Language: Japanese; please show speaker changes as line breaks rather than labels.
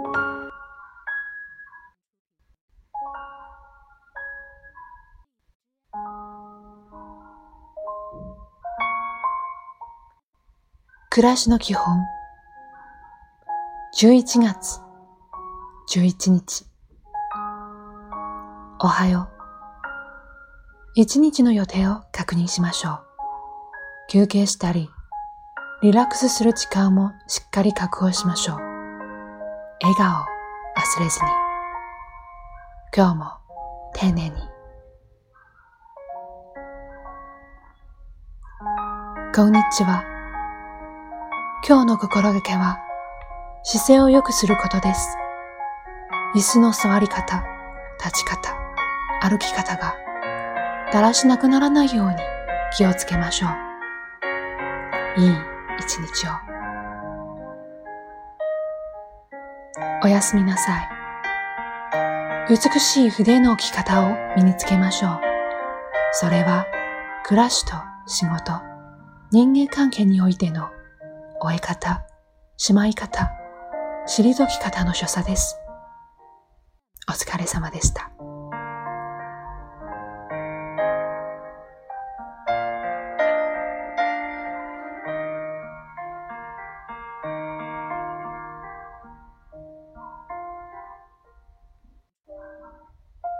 暮らしの基本。11月。11日。おはよう。一日の予定を確認しましょう。休憩したりリラックスする時間もしっかり確保しましょう。笑顔を忘れずに今日も丁寧にこんにちは。今日の心がけは姿勢を良くすることです。椅子の座り方、立ち方、歩き方がだらしなくならないように気をつけましょう。いい一日を。おやすみなさい。美しい筆の置き方を身につけましょう。それは暮らしと仕事、人間関係においての終え方、しまい方、退き方の所作です。お疲れ様でした。